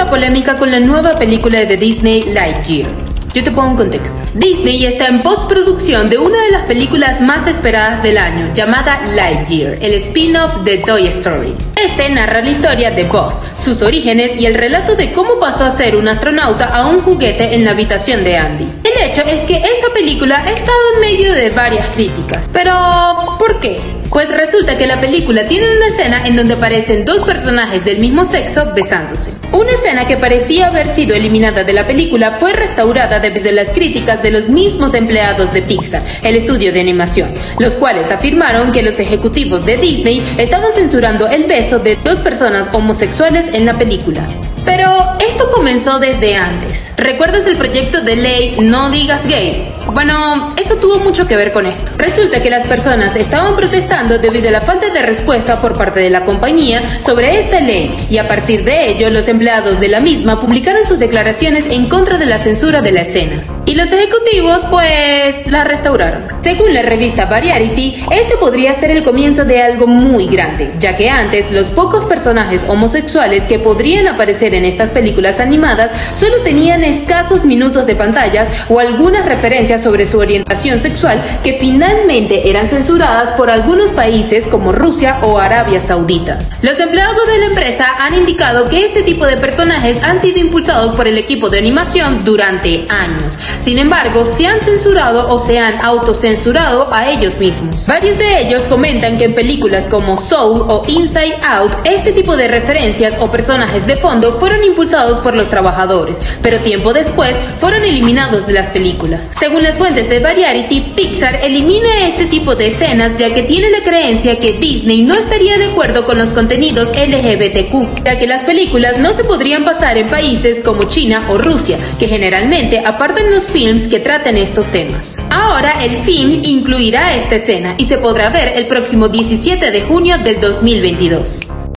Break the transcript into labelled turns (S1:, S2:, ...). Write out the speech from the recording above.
S1: la polémica con la nueva película de Disney Lightyear. Yo te pongo un contexto. Disney está en postproducción de una de las películas más esperadas del año, llamada Lightyear, el spin-off de Toy Story. Este narra la historia de Buzz, sus orígenes y el relato de cómo pasó a ser un astronauta a un juguete en la habitación de Andy. Es que esta película ha estado en medio de varias críticas. Pero, ¿por qué? Pues resulta que la película tiene una escena en donde aparecen dos personajes del mismo sexo besándose. Una escena que parecía haber sido eliminada de la película fue restaurada debido a las críticas de los mismos empleados de Pixar, el estudio de animación, los cuales afirmaron que los ejecutivos de Disney estaban censurando el beso de dos personas homosexuales en la película. Pero esto comenzó desde antes. ¿Recuerdas el proyecto de ley No digas gay? Bueno, eso tuvo mucho que ver con esto. Resulta que las personas estaban protestando debido a la falta de respuesta por parte de la compañía sobre esta ley y a partir de ello los empleados de la misma publicaron sus declaraciones en contra de la censura de la escena. Y los ejecutivos pues la restauraron. Según la revista Variety, este podría ser el comienzo de algo muy grande, ya que antes los pocos personajes homosexuales que podrían aparecer en estas películas animadas solo tenían escasos minutos de pantallas o algunas referencias sobre su orientación sexual que finalmente eran censuradas por algunos países como Rusia o Arabia Saudita. Los empleados de la empresa han indicado que este tipo de personajes han sido impulsados por el equipo de animación durante años, sin embargo, se han censurado o se han autocensurado a ellos mismos. Varios de ellos comentan que en películas como Soul o Inside Out, este tipo de referencias o personajes de fondo fueron impulsados por los trabajadores, pero tiempo después fueron eliminados de las películas. Según las fuentes de Variety, Pixar elimina este tipo de escenas ya que tiene la creencia que Disney no estaría de acuerdo con los contenidos LGBTQ, ya que las películas no se podrían pasar en países como China o Rusia, que generalmente apartan los films que traten estos temas. Ahora el film incluirá esta escena y se podrá ver el próximo 17 de junio del 2022.